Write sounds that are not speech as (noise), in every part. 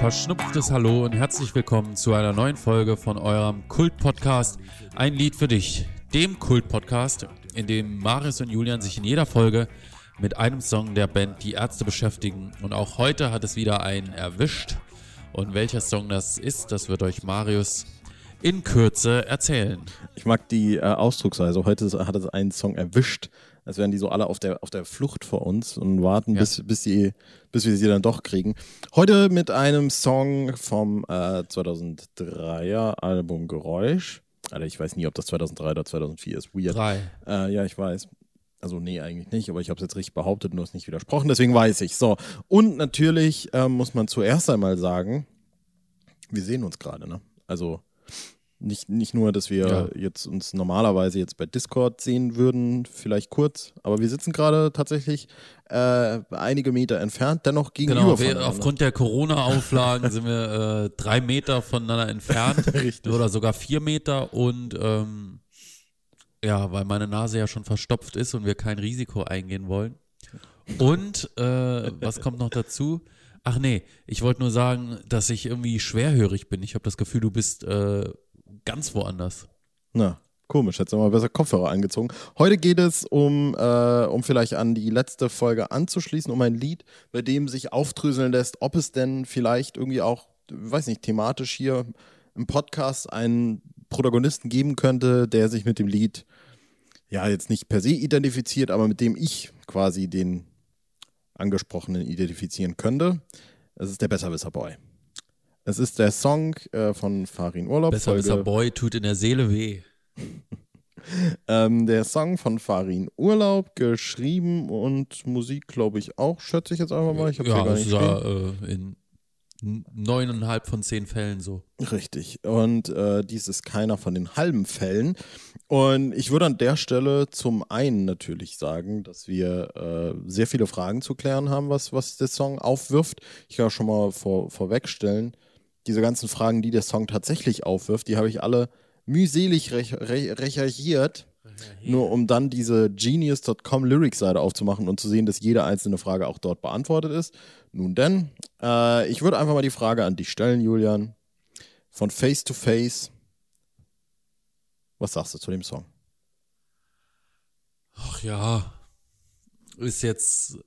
verschnupftes Hallo und herzlich willkommen zu einer neuen Folge von eurem Kult-Podcast Ein Lied für dich, dem Kult-Podcast, in dem Marius und Julian sich in jeder Folge mit einem Song der Band Die Ärzte beschäftigen. Und auch heute hat es wieder einen erwischt. Und welcher Song das ist, das wird euch Marius in Kürze erzählen. Ich mag die äh, Ausdrucksweise. Heute hat es einen Song erwischt als wären die so alle auf der, auf der Flucht vor uns und warten, ja. bis, bis, sie, bis wir sie dann doch kriegen. Heute mit einem Song vom äh, 2003er Album Geräusch. Alter, ich weiß nie, ob das 2003 oder 2004 ist. Weird. Drei. Äh, ja, ich weiß. Also nee, eigentlich nicht, aber ich habe es jetzt richtig behauptet und du hast nicht widersprochen, deswegen weiß ich. So, und natürlich äh, muss man zuerst einmal sagen, wir sehen uns gerade, ne? Also nicht, nicht nur, dass wir ja. jetzt uns normalerweise jetzt bei Discord sehen würden, vielleicht kurz, aber wir sitzen gerade tatsächlich äh, einige Meter entfernt, dennoch gegenüber. Genau, wir, aufgrund der Corona-Auflagen sind wir äh, drei Meter voneinander entfernt (laughs) oder sogar vier Meter und ähm, ja, weil meine Nase ja schon verstopft ist und wir kein Risiko eingehen wollen. Und äh, was kommt noch dazu? Ach nee, ich wollte nur sagen, dass ich irgendwie schwerhörig bin. Ich habe das Gefühl, du bist äh, ganz woanders. Na, komisch, hättest du mal besser Kopfhörer angezogen. Heute geht es um, äh, um vielleicht an die letzte Folge anzuschließen, um ein Lied, bei dem sich aufdröseln lässt, ob es denn vielleicht irgendwie auch, weiß nicht, thematisch hier im Podcast einen Protagonisten geben könnte, der sich mit dem Lied ja jetzt nicht per se identifiziert, aber mit dem ich quasi den angesprochenen identifizieren könnte. Es ist der Besserwisser Boy. Es ist der Song äh, von Farin Urlaub. Besser, besser Boy tut in der Seele weh. (laughs) ähm, der Song von Farin Urlaub, geschrieben und Musik, glaube ich, auch, schätze ich jetzt einfach mal. Ich habe ja, gar nicht ja, äh, in neuneinhalb von zehn Fällen so. Richtig. Und äh, dies ist keiner von den halben Fällen. Und ich würde an der Stelle zum einen natürlich sagen, dass wir äh, sehr viele Fragen zu klären haben, was, was der Song aufwirft. Ich kann schon mal vor, vorwegstellen, diese ganzen Fragen, die der Song tatsächlich aufwirft, die habe ich alle mühselig re re recherchiert, nur um dann diese genius.com Lyrics-Seite aufzumachen und zu sehen, dass jede einzelne Frage auch dort beantwortet ist. Nun denn, äh, ich würde einfach mal die Frage an dich stellen, Julian. Von Face to Face. Was sagst du zu dem Song? Ach ja, ist jetzt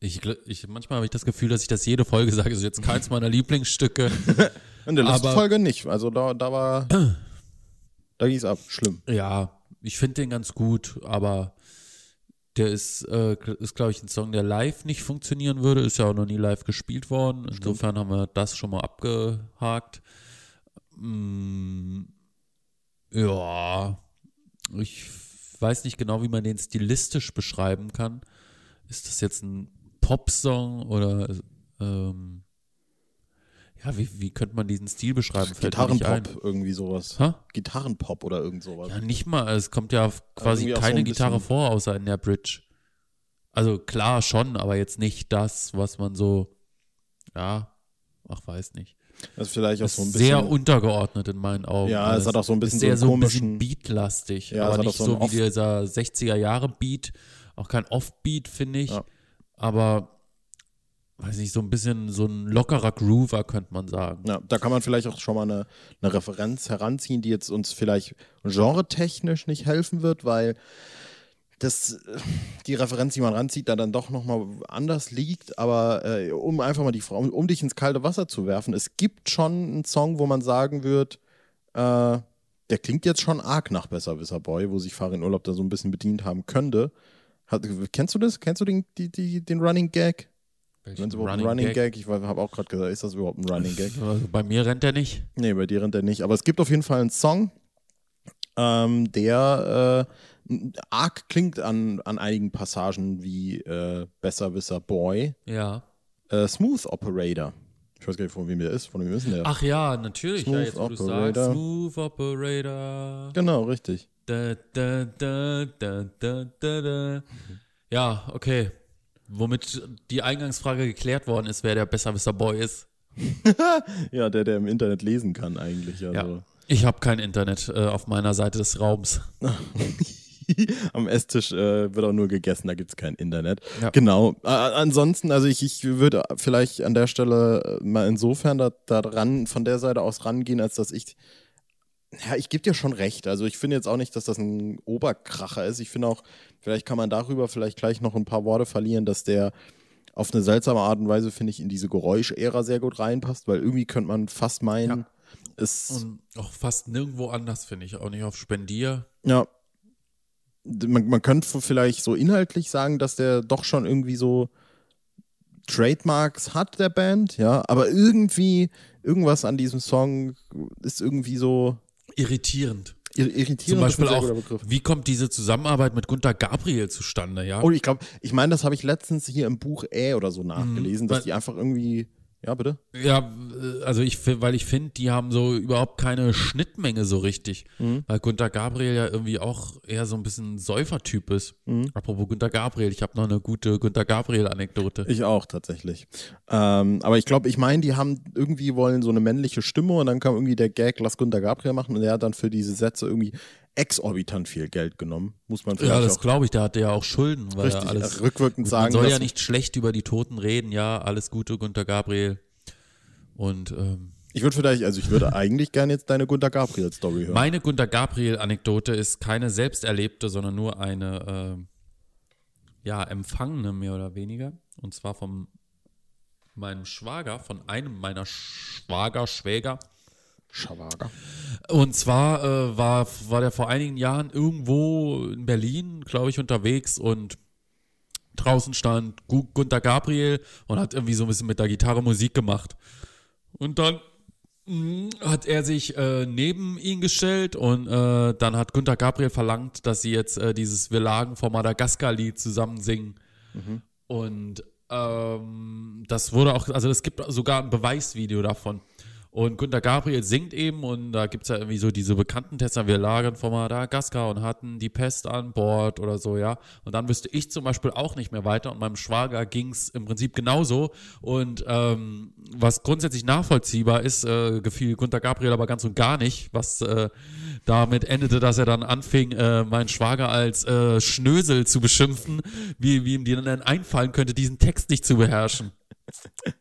ich, ich, manchmal habe ich das Gefühl, dass ich das jede Folge sage, ist jetzt keins meiner Lieblingsstücke. (laughs) In der letzten Folge nicht. Also da, da war, (clears throat) da ging es ab. Schlimm. Ja, ich finde den ganz gut, aber der ist, äh, ist glaube ich, ein Song, der live nicht funktionieren würde. Ist ja auch noch nie live gespielt worden. Insofern haben wir das schon mal abgehakt. Mm, ja, ich weiß nicht genau, wie man den stilistisch beschreiben kann ist das jetzt ein Popsong oder ähm, ja, wie, wie könnte man diesen Stil beschreiben? Gitarrenpop, irgendwie sowas. Ha? Gitarrenpop oder irgend sowas. Ja, nicht mal. Es kommt ja quasi keine so Gitarre vor, außer in der Bridge. Also klar schon, aber jetzt nicht das, was man so, ja, ach, weiß nicht. Das ist vielleicht auch so ein bisschen. Sehr untergeordnet in meinen Augen. Ja, es hat auch so ein bisschen sehr so einen komischen. Beatlastig, ja, aber nicht so, so wie dieser 60er Jahre Beat, auch kein Offbeat, finde ich. Ja. Aber weiß nicht, so ein bisschen so ein lockerer Groover, könnte man sagen. Ja, da kann man vielleicht auch schon mal eine, eine Referenz heranziehen, die jetzt uns vielleicht genretechnisch nicht helfen wird, weil das, die Referenz, die man ranzieht, da dann doch nochmal anders liegt. Aber äh, um einfach mal die Frau, um dich ins kalte Wasser zu werfen, es gibt schon einen Song, wo man sagen wird, äh, der klingt jetzt schon arg nach Besserwisser Boy, wo sich Farin Urlaub da so ein bisschen bedient haben könnte. Hat, kennst du das? Kennst du den, die, die, den Running Gag? Wenn Running, Running Gag? Gag? Ich habe auch gerade gesagt, ist das überhaupt ein Running Gag? (laughs) Also bei mir rennt der nicht. Nee, bei dir rennt der nicht. Aber es gibt auf jeden Fall einen Song, ähm, der äh, arg klingt an, an einigen Passagen wie äh, Besserwisser Boy. Ja. Äh, Smooth Operator. Ich weiß gar nicht, von wem der ist. Von wem ist denn der? Ach ja, natürlich. Smooth ja, jetzt, Operator. Sagst, Smooth Operator. Genau, richtig. Da, da, da, da, da, da, da. Ja, okay. Womit die Eingangsfrage geklärt worden ist, wer der Besserwisser Boy ist. (laughs) ja, der, der im Internet lesen kann eigentlich. Also. Ja. Ich habe kein Internet äh, auf meiner Seite des Raums. (laughs) Am Esstisch äh, wird auch nur gegessen, da gibt es kein Internet. Ja. Genau. Äh, ansonsten, also ich, ich würde vielleicht an der Stelle äh, mal insofern da, da ran, von der Seite aus rangehen, als dass ich ja, ich gebe dir schon recht. Also ich finde jetzt auch nicht, dass das ein Oberkracher ist. Ich finde auch, vielleicht kann man darüber vielleicht gleich noch ein paar Worte verlieren, dass der auf eine seltsame Art und Weise, finde ich, in diese Geräuschära sehr gut reinpasst, weil irgendwie könnte man fast meinen, es. Und auch fast nirgendwo anders, finde ich. Auch nicht auf Spendier. Ja. Man, man könnte vielleicht so inhaltlich sagen, dass der doch schon irgendwie so Trademarks hat, der Band, ja, aber irgendwie, irgendwas an diesem Song ist irgendwie so Irritierend. ir- irritierend. Zum Beispiel ist ein sehr auch, wie kommt diese Zusammenarbeit mit Gunter Gabriel zustande, ja? Oh, ich glaube, ich meine, das habe ich letztens hier im Buch Ä oder so nachgelesen, dass weil- die einfach irgendwie, ja, bitte? Ja, äh, also ich, weil ich finde, die haben so überhaupt keine Schnittmenge so richtig. Mhm. Weil Gunter Gabriel ja irgendwie auch eher so ein bisschen Säufertyp ist. Mhm. Apropos Gunter Gabriel, ich habe noch eine gute Gunter Gabriel-Anekdote. Ich auch tatsächlich. Ähm, aber ich glaube, ich meine, die haben irgendwie wollen so eine männliche Stimme und dann kam irgendwie der Gag, lass Gunter Gabriel machen und er hat dann für diese Sätze irgendwie exorbitant viel Geld genommen. Muss man vielleicht Ja, das glaube ich, der hatte ja auch Schulden, weil richtig er alles. äh, rückwirkend Man sagen. soll dass- ja nicht schlecht über die Toten reden, ja, alles Gute, Gunter Gabriel. Und ähm, Ich würde vielleicht, also ich würde eigentlich gerne jetzt deine Gunter Gabriel Story hören. meine Gunter Gabriel-Anekdote ist keine selbst erlebte, sondern nur eine, ähm, ja, empfangene mehr oder weniger. Und zwar von meinem Schwager, von einem meiner Schwager, Schwäger. Schawager. Und zwar äh, war, war der vor einigen Jahren irgendwo in Berlin, glaube ich, unterwegs und draußen stand Gu Gunter Gabriel und hat irgendwie so ein bisschen mit der Gitarre Musik gemacht. Und dann mh, hat er sich äh, neben ihn gestellt und äh, dann hat Gunter Gabriel verlangt, dass sie jetzt äh, dieses Wir lagen vor Madagaskar-Lied zusammen singen. Und ähm, das wurde auch, also es gibt sogar ein Beweisvideo davon. Und Gunter Gabriel singt eben und da gibt es ja irgendwie so diese bekannten Tester, wir lagen vor Madagaskar und hatten die Pest an Bord oder so, ja. Und dann wüsste ich zum Beispiel auch nicht mehr weiter und meinem Schwager ging es im Prinzip genauso. Und ähm, was grundsätzlich nachvollziehbar ist, äh, gefiel Gunter Gabriel aber ganz und gar nicht, was äh, damit endete, dass er dann anfing, äh, meinen Schwager als äh, Schnösel zu beschimpfen, wie, wie ihm die dann einfallen könnte, diesen Text nicht zu beherrschen. (laughs)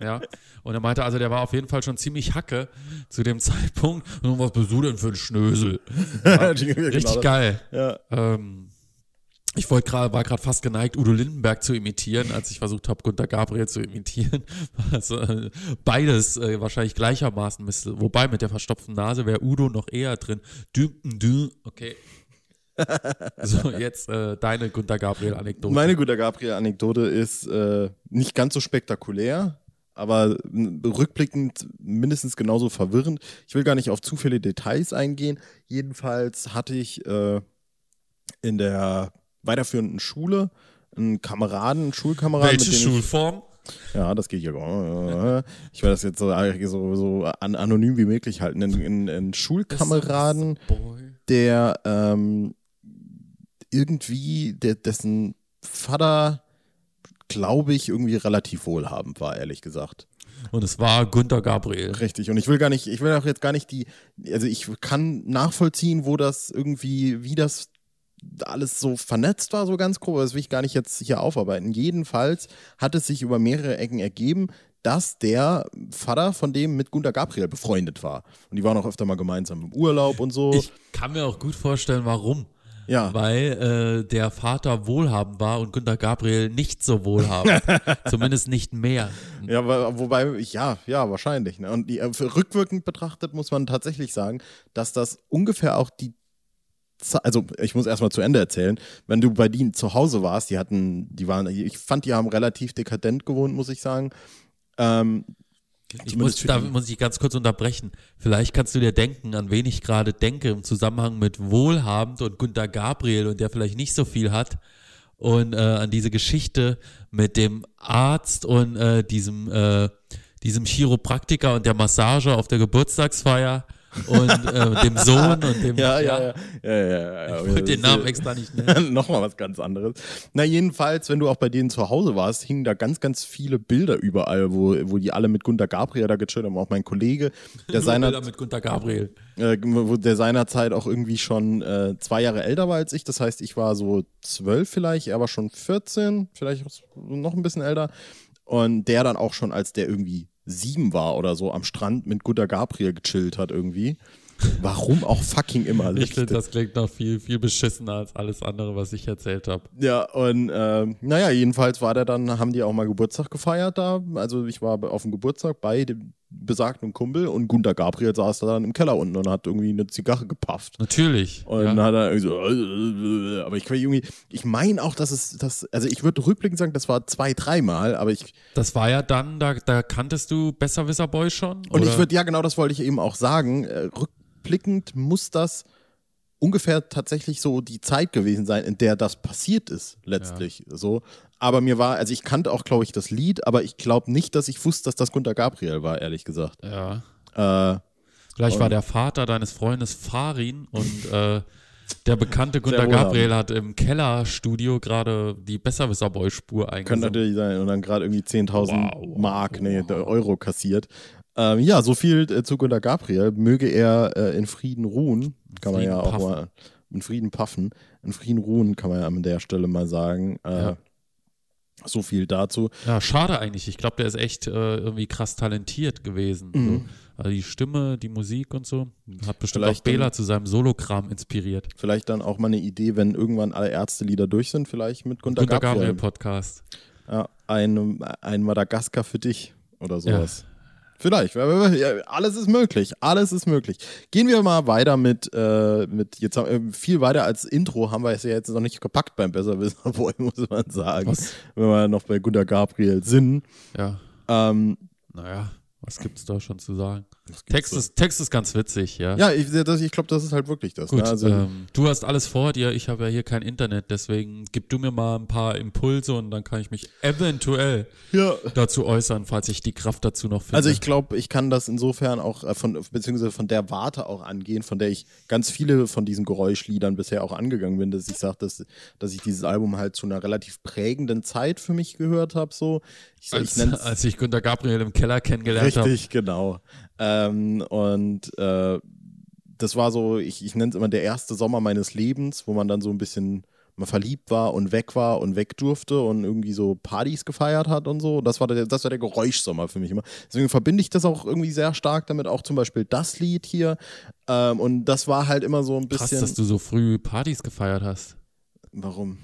Ja, und er meinte also, der war auf jeden Fall schon ziemlich hacke zu dem Zeitpunkt. Und was bist du denn für ein Schnösel? (laughs) Richtig Genau geil. Ja. Ähm, ich wollte gerade, war gerade fast geneigt, Udo Lindenberg zu imitieren, als ich versucht habe, Gunter Gabriel zu imitieren. (laughs) Also, äh, beides äh, wahrscheinlich gleichermaßen müsste. Wobei mit der verstopften Nase wäre Udo noch eher drin. Dü, dü, okay. (laughs) So, jetzt äh, deine Gunter Gabriel-Anekdote. Meine Gunter Gabriel-Anekdote ist äh, nicht ganz so spektakulär, aber rückblickend mindestens genauso verwirrend. Ich will gar nicht auf zu viele Details eingehen. Jedenfalls hatte ich äh, in der weiterführenden Schule einen Kameraden, einen Schulkameraden, Welche ich, Schulform? ja, das geht ja gar nicht. Ich werde das jetzt so, so, so an, anonym wie möglich halten. Einen, Schulkameraden, der ähm, irgendwie, der, dessen Vater, glaube ich, irgendwie relativ wohlhabend war, ehrlich gesagt. Und es war Gunter Gabriel. Richtig. Und ich will gar nicht, ich will auch jetzt gar nicht die, also ich kann nachvollziehen, wo das irgendwie, wie das alles so vernetzt war, so ganz grob, aber das will ich gar nicht jetzt hier aufarbeiten. Jedenfalls hat es sich über mehrere Ecken ergeben, dass der Vater von dem mit Gunter Gabriel befreundet war. Und die waren auch öfter mal gemeinsam im Urlaub und so. Ich kann mir auch gut vorstellen, warum. Ja. Weil äh, der Vater wohlhabend war und Günter Gabriel nicht so wohlhabend. (laughs) Zumindest nicht mehr. Ja, wobei, ja, ja, wahrscheinlich. Ne? Und die, äh, rückwirkend betrachtet muss man tatsächlich sagen, dass das ungefähr auch die also ich muss erstmal zu Ende erzählen, wenn du bei denen zu Hause warst, die hatten, die waren, ich fand, die haben relativ dekadent gewohnt, muss ich sagen. Ähm, Ich muss, da muss ich ganz kurz unterbrechen. Vielleicht kannst du dir denken, an wen ich gerade denke im Zusammenhang mit Wohlhabend und Günter Gabriel und der vielleicht nicht so viel hat. Und äh, an diese Geschichte mit dem Arzt und äh, diesem, äh, diesem Chiropraktiker und der Massage auf der Geburtstagsfeier. Und äh, dem Sohn und dem. Ja, ja, ja. ja, ja, ja, Ich wollte den Namen extra nicht nennen. (laughs) Nochmal was ganz anderes. Na, jedenfalls, wenn du auch bei denen zu Hause warst, hingen da ganz, ganz viele Bilder überall, wo, wo die alle mit Gunter Gabriel da gechillt haben. Auch mein Kollege, der seiner, Bilder mit Gunter Gabriel. äh, wo der seinerzeit auch irgendwie schon äh, zwei Jahre älter war als ich. Das heißt, ich war so zwölf vielleicht, er war schon 14, vielleicht noch ein bisschen älter. Und der dann auch schon, als der irgendwie sieben war oder so, am Strand mit Gunter Gabriel gechillt hat irgendwie. Warum auch fucking immer. Ich finde, das klingt noch viel, viel beschissener als alles andere, was ich erzählt habe. Ja, und ähm, naja, jedenfalls war der dann, haben die auch mal Geburtstag gefeiert da. Also ich war auf dem Geburtstag bei dem besagten Kumpel und Gunter Gabriel saß da dann im Keller unten und hat irgendwie eine Zigarre gepafft. Natürlich. Und dann hat er irgendwie so, (laughs) aber ich irgendwie, ich meine auch, dass es, das, also ich würde rückblickend sagen, das war zwei, dreimal, aber ich, Das war ja dann, da, da kanntest du Besserwisser Boy schon? und oder? ich würde, ja genau, das wollte ich eben auch sagen, äh, rückblickend muss das ungefähr tatsächlich so die Zeit gewesen sein, in der das passiert ist, letztlich so. Aber mir war, also ich kannte auch, glaube ich, das Lied, aber ich glaube nicht, dass ich wusste, dass das Gunter Gabriel war, ehrlich gesagt. Ja. Äh, Vielleicht war der Vater deines Freundes Farin und äh, der bekannte Gunter. Gabriel hat im Kellerstudio gerade die Besserwisser Boy Spur Könnte natürlich sein. Und dann gerade irgendwie 10.000 Wow. Mark, nee, der Euro kassiert. Ähm, ja, so viel äh, zu Gunter Gabriel. Möge er äh, in Frieden ruhen. Kann man Frieden ja auch puffen. mal. In Frieden paffen. In Frieden ruhen, kann man ja an der Stelle mal sagen. Äh, Ja. So viel dazu. Ja, schade eigentlich. Ich glaube, der ist echt äh, irgendwie krass talentiert gewesen. Mhm. So. Also die Stimme, die Musik und so. Hat bestimmt Vielleicht auch Bela zu seinem Solokram inspiriert. Vielleicht dann auch mal eine Idee, wenn irgendwann alle Ärzte-Lieder durch sind, vielleicht mit Gunter, Gunter Gabriel. Gabriel Podcast. Ja, ein, ein Madagaskar für dich oder sowas. Vielleicht. Alles ist möglich. Alles ist möglich. Gehen wir mal weiter mit, äh, mit jetzt haben, äh, viel weiter als Intro haben wir es ja jetzt noch nicht gepackt beim Besserwisser Boy, (laughs) muss man sagen. Was? Wenn wir noch bei Gunter Gabriel sind. Ja, Ähm, naja, was gibt's da schon zu sagen? Text da? ist, Text ist ganz witzig, ja. ja, ich, das- ich glaube, das ist halt wirklich das. Gut, ne? also, ähm, du hast alles vor dir, ich habe ja hier kein Internet, deswegen gib du mir mal ein paar Impulse und dann kann ich mich eventuell ja. dazu äußern, falls ich die Kraft dazu noch finde. Also ich glaube, ich kann das insofern auch äh, von, beziehungsweise von der Warte auch angehen, von der ich ganz viele von diesen Geräuschliedern bisher auch angegangen bin, dass ich sage, dass, dass ich dieses Album halt zu einer relativ prägenden Zeit für mich gehört habe. So. Ich, ich als, nenn's als ich Gunter Gabriel im Keller kennengelernt habe. richtig, genau. Ähm, und äh, das war so, ich, ich nenne es immer der erste Sommer meines Lebens, wo man dann so ein bisschen mal verliebt war und weg war und weg durfte und irgendwie so Partys gefeiert hat und so. Das war der, das war der Geräuschsommer für mich immer. Deswegen verbinde ich das auch irgendwie sehr stark damit, auch zum Beispiel das Lied hier. Ähm, und das war halt immer so ein Krass, bisschen. dass du so früh Partys gefeiert hast. Warum?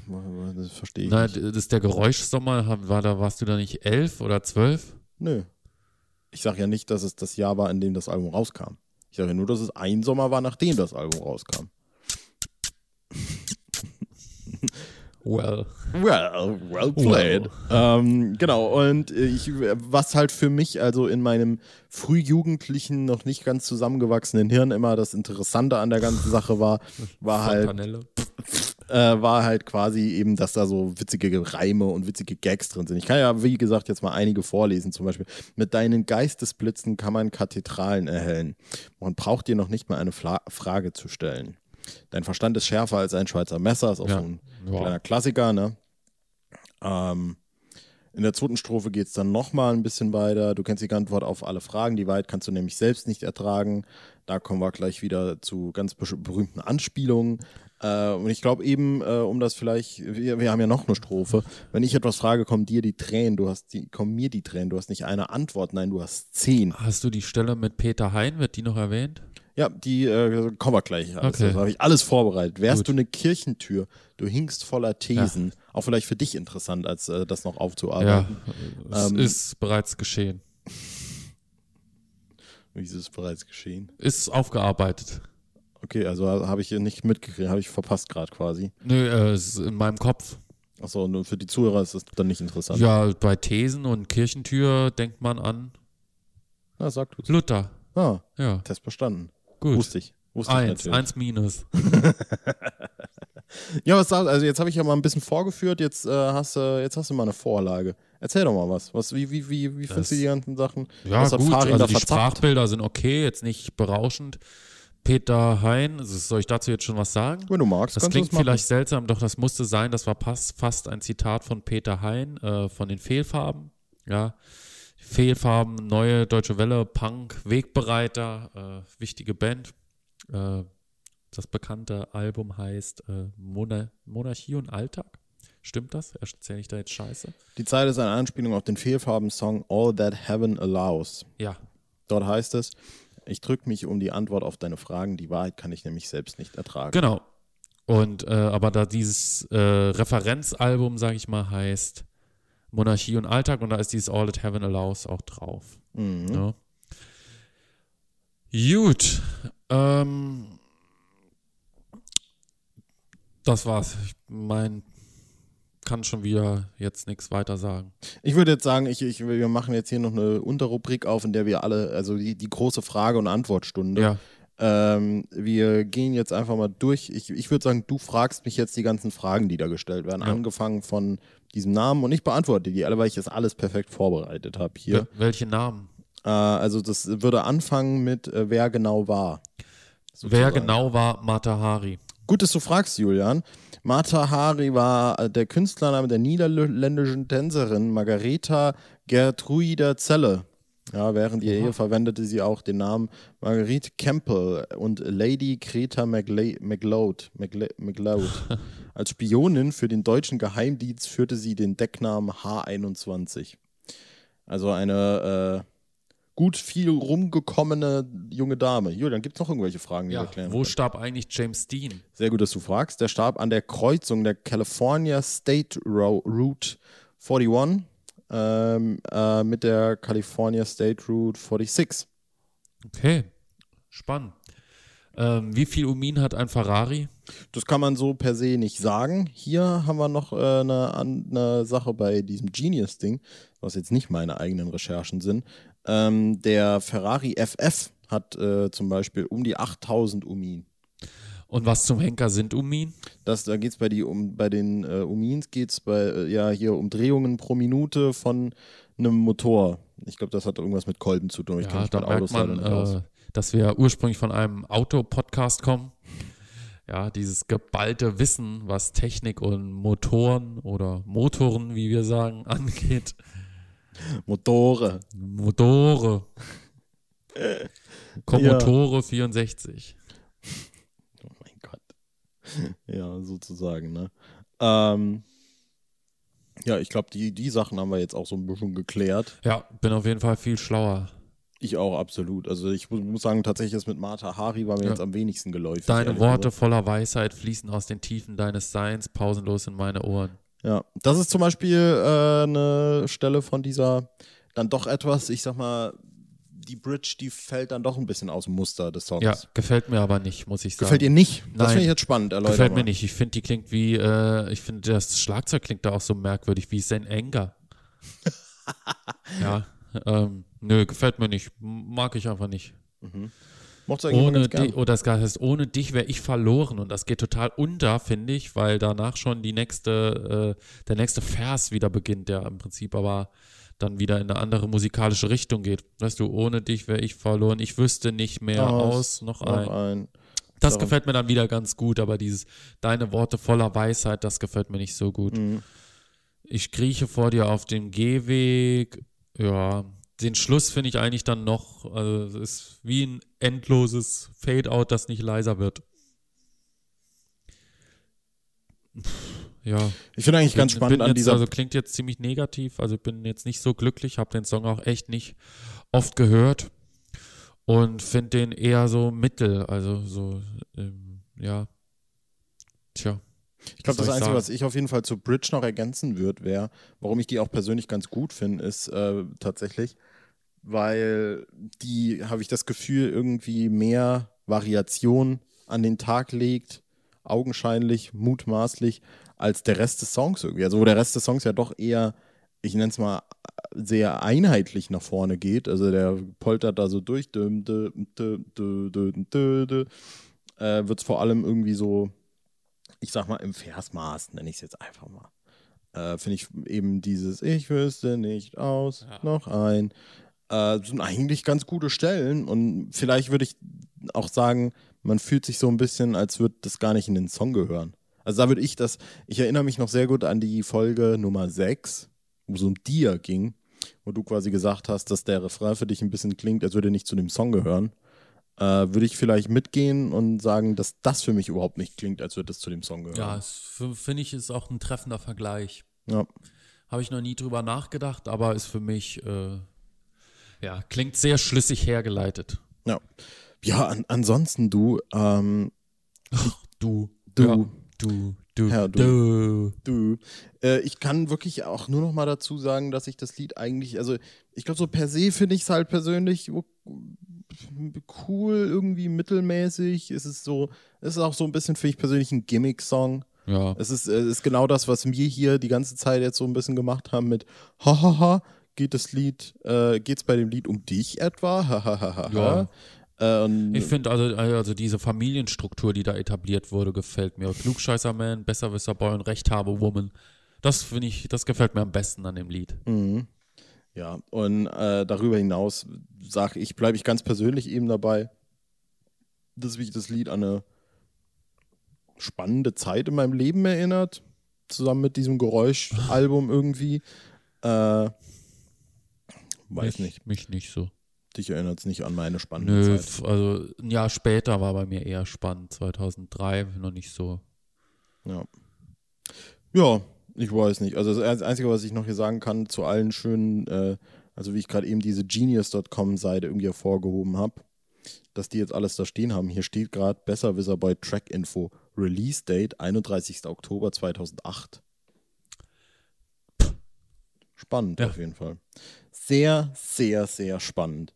Das verstehe ich Na, nicht. das ist der Geräuschsommer, war da, warst du da nicht elf oder zwölf? Nö. Ich sage ja nicht, dass es das Jahr war, in dem das Album rauskam. Ich sage ja nur, dass es ein Sommer war, nachdem das Album rauskam. Well. Well, well played. Ähm, genau, und ich, was halt für mich also in meinem frühjugendlichen, noch nicht ganz zusammengewachsenen Hirn immer das Interessante an der ganzen Sache war, war halt, Fontanelle. Äh, war halt quasi eben, dass da so witzige Reime und witzige Gags drin sind. Ich kann ja, wie gesagt, jetzt mal einige vorlesen. Zum Beispiel, mit deinen Geistesblitzen kann man Kathedralen erhellen. Man braucht dir noch nicht mal eine Fla Frage zu stellen. Dein Verstand ist schärfer als ein Schweizer Messer, ist auch Ja. so ein Ja. kleiner Klassiker, ne? Ähm, in der zweiten Strophe geht es dann nochmal ein bisschen weiter. Du kennst die Antwort auf alle Fragen. Die Wahrheit kannst du nämlich selbst nicht ertragen. Da kommen wir gleich wieder zu ganz berühmten Anspielungen. Äh, und ich glaube eben, äh, um das vielleicht, wir, wir haben ja noch eine Strophe. Wenn ich etwas frage, kommen dir die Tränen. Du hast die, kommen mir die Tränen. Du hast nicht eine Antwort, nein, du hast zehn. Hast du die Stelle mit Peter Hein, wird die noch erwähnt? Ja, die äh, kommen wir gleich. Alles. Okay. Das habe ich alles vorbereitet. Wärst Gut. du eine Kirchentür, du hingst voller Thesen. Auch vielleicht für dich interessant, als äh, das noch Ja, aufzuarbeiten. es Ähm, ist bereits geschehen. Wie ist es bereits geschehen? Ist aufgearbeitet. Okay, also habe ich nicht mitgekriegt, habe ich verpasst gerade quasi. Nö, äh, es ist in meinem Kopf. Achso, nur für die Zuhörer ist das dann nicht interessant. Ja, bei Thesen und Kirchentür denkt man an Na, sag du. Luther. Ah, Ja, Test bestanden. Gut. Wusste ich. Wusste ich Eins, natürlich. eins minus. (laughs) Ja, was sagst Also jetzt habe ich ja mal ein bisschen vorgeführt, jetzt, äh, hast, äh, jetzt hast du mal eine Vorlage. Erzähl doch mal was. was wie, wie, wie, wie findest du die ganzen Sachen? Ja, was gut, also die verzapft? Sprachbilder sind okay, jetzt nicht berauschend. Peter Hein, also soll ich dazu jetzt schon was sagen? Wenn du magst, Das klingt das vielleicht seltsam, doch das musste sein. Das war fast ein Zitat von Peter Hein äh, von den Fehlfarben. Ja, Fehlfarben, neue deutsche Welle, Punk, Wegbereiter, äh, wichtige Band. Äh, das bekannte Album heißt äh, Mona Monarchie und Alltag. Stimmt das? Erzähle ich da jetzt Scheiße? Die Zeit ist eine Anspielung auf den Fehlfarben-Song All That Heaven Allows. Ja, Dort heißt es, ich drücke mich um die Antwort auf deine Fragen. Die Wahrheit kann ich nämlich selbst nicht ertragen. Genau. Und äh, aber da dieses äh, Referenzalbum, sage ich mal, heißt Monarchie und Alltag und da ist dieses All That Heaven Allows auch drauf. Mhm. Ja. Gut. Ähm, das war's. Ich mein, kann schon wieder jetzt nichts weiter sagen. Ich würde jetzt sagen, ich, ich, wir machen jetzt hier noch eine Unterrubrik auf, in der wir alle, also die, die große Frage- und Antwortstunde. Ja. Ähm, wir gehen jetzt einfach mal durch. Ich, ich würde sagen, du fragst mich jetzt die ganzen Fragen, die da gestellt werden, Ja. angefangen von diesem Namen und ich beantworte die alle, weil ich das alles perfekt vorbereitet habe hier. Wel- Welche Namen? Äh, also das würde anfangen mit, äh, wer genau war. Wer sozusagen. genau war Mata Hari? Gut, dass du fragst, Julian. Mata Hari war äh, der Künstlername der niederländischen Tänzerin Margareta Gertruida Zelle. Ja, während ihrer Ehe verwendete sie auch den Namen Marguerite Campbell und Lady Greta McLe- McLeod, McLe- McLeod. (laughs) Als Spionin für den deutschen Geheimdienst führte sie den Decknamen H21. Also eine äh, gut viel rumgekommene junge Dame. Julian, gibt es noch irgendwelche Fragen, die wir Ja, erklären wo starb eigentlich James Dean? sehr gut, dass du fragst. Der starb an der Kreuzung der California State Ro Route 41 ähm, äh, mit der California State Route 46. Okay, spannend. Ähm, wie viel Umin hat ein Ferrari? Das kann man so per se nicht sagen. Hier haben wir noch äh, eine, eine Sache bei diesem Genius-Ding, was jetzt nicht meine eigenen Recherchen sind. Ähm, der Ferrari FF hat äh, zum Beispiel um die 8000 Umin. Und was zum Henker sind Umin? Das, da geht es bei, die, um, bei den äh, Umins geht's bei, äh, ja, hier Umdrehungen pro Minute von einem Motor. Ich glaube, das hat irgendwas mit Kolben zu tun. Ich Ja, da merkt man, äh, dass wir ursprünglich von einem Auto-Podcast kommen. Ja, dieses geballte Wissen, was Technik und Motoren oder Motoren, wie wir sagen, (laughs) angeht. Motore. Motore. (laughs) Commodore 64. (laughs) Ja, sozusagen, ne? Ähm, ja, ich glaube, die, die Sachen haben wir jetzt auch so ein bisschen geklärt. Ja, bin auf jeden Fall viel schlauer. Ich auch absolut. Also ich mu- muss sagen, tatsächlich das mit Martha Hari war mir Ja. jetzt am wenigsten geläufig. Deine Worte gesagt. voller Weisheit fließen aus den Tiefen deines Seins pausenlos in meine Ohren. Ja, das ist zum Beispiel äh, eine Stelle von dieser dann doch etwas, ich sag mal, die Bridge, die fällt dann doch ein bisschen aus dem Muster des Songs. Ja, gefällt mir aber nicht, muss ich sagen. Gefällt dir nicht? Das finde ich jetzt spannend. Erläuter Gefällt mal. mir nicht. Ich finde, die klingt wie, äh, ich finde, das Schlagzeug klingt da auch so merkwürdig wie Zen Anger. (laughs) ja, ähm, nö, gefällt mir nicht. Mag ich einfach nicht. Mochte eigentlich immer Ohne dich, oder das heißt, ohne dich wäre ich verloren und das geht total unter, finde ich, weil danach schon die nächste, äh, der nächste Vers wieder beginnt, der im Prinzip aber dann wieder in eine andere musikalische Richtung geht. Weißt du, ohne dich wäre ich verloren. Ich wüsste nicht mehr aus, noch ein. Noch ein. Das Darum- gefällt mir dann wieder ganz gut, aber dieses deine Worte voller Weisheit, das gefällt mir nicht so gut. Mhm. Ich krieche vor dir auf dem Gehweg. Ja, den Schluss finde ich eigentlich dann noch, also es ist wie ein endloses Fade-out, das nicht leiser wird. Ja, Ich finde eigentlich ganz bin, spannend bin an jetzt, dieser Also klingt jetzt ziemlich negativ, also ich bin jetzt nicht so glücklich, habe den Song auch echt nicht oft gehört und finde den eher so mittel, also so, ähm, ja, tja. Ich glaube, das Einzige, sagen? was ich auf jeden Fall zu Bridge noch ergänzen würde, wäre, warum ich die auch persönlich ganz gut finde, ist äh, tatsächlich, weil die, habe ich das Gefühl, irgendwie mehr Variation an den Tag legt, augenscheinlich, mutmaßlich, als der Rest des Songs irgendwie. Also wo der Rest des Songs ja doch eher, ich nenne es mal, sehr einheitlich nach vorne geht. Also der poltert da so durch, düm, düm, düm, äh, wird es vor allem irgendwie so ich sag mal, im Versmaß, nenne ich es jetzt einfach mal. Äh, Finde ich eben dieses Ich wüsste nicht aus, Ja. noch ein. Äh, sind eigentlich ganz gute Stellen und vielleicht würde ich auch sagen, man fühlt sich so ein bisschen, als würde das gar nicht in den Song gehören. Also da würde ich das, ich erinnere mich noch sehr gut an die Folge Nummer 6, wo es um Dia ging, wo du quasi gesagt hast, dass der Refrain für dich ein bisschen klingt, als würde er nicht zu dem Song gehören. Äh, würde ich vielleicht mitgehen und sagen, dass das für mich überhaupt nicht klingt, als würde das zu dem Song Ja, gehören. es f- finde ich, ist auch ein treffender Vergleich. Ja. Habe ich noch nie drüber nachgedacht, aber ist für mich, äh, ja, klingt sehr schlüssig hergeleitet. Ja, ja an, ansonsten du, ähm, Du, Du. ja, du, du, Ja, du. du, äh, ich kann wirklich auch nur noch mal dazu sagen, dass ich das Lied eigentlich, also ich glaube so per se finde ich es halt persönlich cool, irgendwie mittelmäßig. Es ist so, es ist auch so ein bisschen für ich persönlich ein Gimmick-Song. Ja, Es ist, es ist genau das, was wir hier die ganze Zeit jetzt so ein bisschen gemacht haben mit Hahaha. Geht das Lied, äh, geht's bei dem Lied um dich etwa? Hahaha. Ja. Äh, und ich finde also, also diese Familienstruktur, die da etabliert wurde, gefällt mir. Klugscheißer-Man, Besserwisser-Boy und Rechthabe-Woman. Das finde ich, das gefällt mir am besten an dem Lied. Mhm. Ja, und äh, darüber hinaus sage ich, bleibe ich ganz persönlich eben dabei, dass mich das Lied an eine spannende Zeit in meinem Leben erinnert, zusammen mit diesem Geräuschalbum irgendwie. Äh, weiß mich, nicht, Mich nicht so. Dich erinnert es nicht an meine spannende Nö, Zeit. also ein Jahr später war bei mir eher spannend. 2003 noch nicht so. Ja. Ja, ich weiß nicht. Also das Einzige, was ich noch hier sagen kann zu allen schönen, äh, also wie ich gerade eben diese Genius.com-Seite irgendwie hervorgehoben habe, dass die jetzt alles da stehen haben. Hier steht gerade Besserwisser bei Track Info. Release Date 31. Oktober 2008. Spannend Ja. auf jeden Fall. Sehr, sehr, sehr spannend.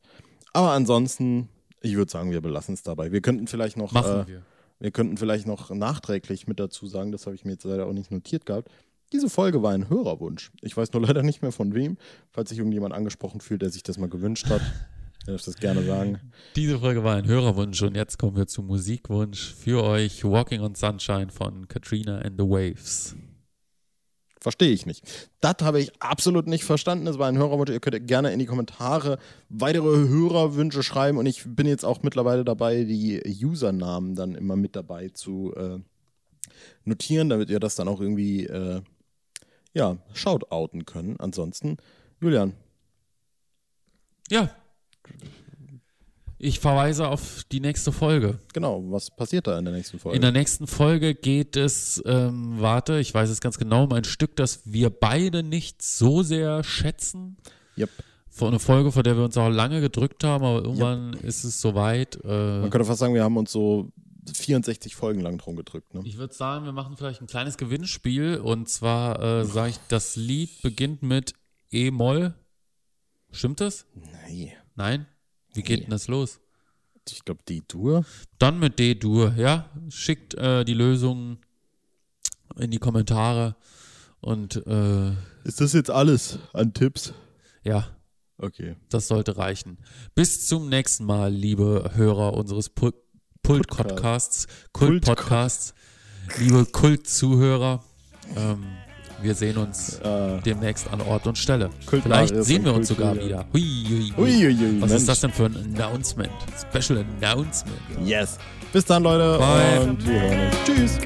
Aber ansonsten, ich würde sagen, wir belassen es dabei. Wir könnten vielleicht noch Machen äh, wir. wir könnten vielleicht noch nachträglich mit dazu sagen, das habe ich mir jetzt leider auch nicht notiert gehabt. Diese Folge war ein Hörerwunsch. Ich weiß nur leider nicht mehr von wem. Falls sich irgendjemand angesprochen fühlt, der sich das mal gewünscht hat, darf das gerne sagen. Diese Folge war ein Hörerwunsch und jetzt kommen wir zum Musikwunsch für euch. Walking on Sunshine von Katrina and the Waves. Verstehe ich nicht. Das habe ich absolut nicht verstanden. Es war ein Hörerwunsch. Ihr könnt gerne in die Kommentare weitere Hörerwünsche schreiben. Und ich bin jetzt auch mittlerweile dabei, die Usernamen dann immer mit dabei zu äh, notieren, damit ihr das dann auch irgendwie äh, ja, shoutouten können. Ansonsten, Julian, Ja. Ich verweise auf die nächste Folge. genau, was passiert da in der nächsten Folge? In der nächsten Folge geht es, ähm, warte, ich weiß es ganz genau, um ein Stück, das wir beide nicht so sehr schätzen. yep. Vor eine Folge, vor der wir uns auch lange gedrückt haben, aber irgendwann ist es soweit. Äh, Man könnte fast sagen, wir haben uns so 64 Folgen lang drum gedrückt. Ne? ich würde sagen, wir machen vielleicht ein kleines Gewinnspiel und zwar äh, sage ich, das Lied beginnt mit E-Moll. Stimmt das? Nee. Nein? Wie geht Nee. denn das los? Ich glaube, die Dur. Dann mit D-Dur, ja. Schickt äh, die Lösung in die Kommentare und äh, Ist das jetzt alles an Tipps? ja, Okay. das sollte reichen. Bis zum nächsten Mal, liebe Hörer unseres Pul- Pult-Podcasts, Kult-Podcasts, liebe Kult-Zuhörer. Ähm, wir sehen uns Äh, demnächst an Ort und Stelle. Kult- Vielleicht sehen wir uns Kult- sogar wieder. Hui, hui, hui. Was Mensch. ist das denn für ein Announcement? Special Announcement. Yes. Bis dann, Leute. Bye. Und wir hören uns. Tschüss.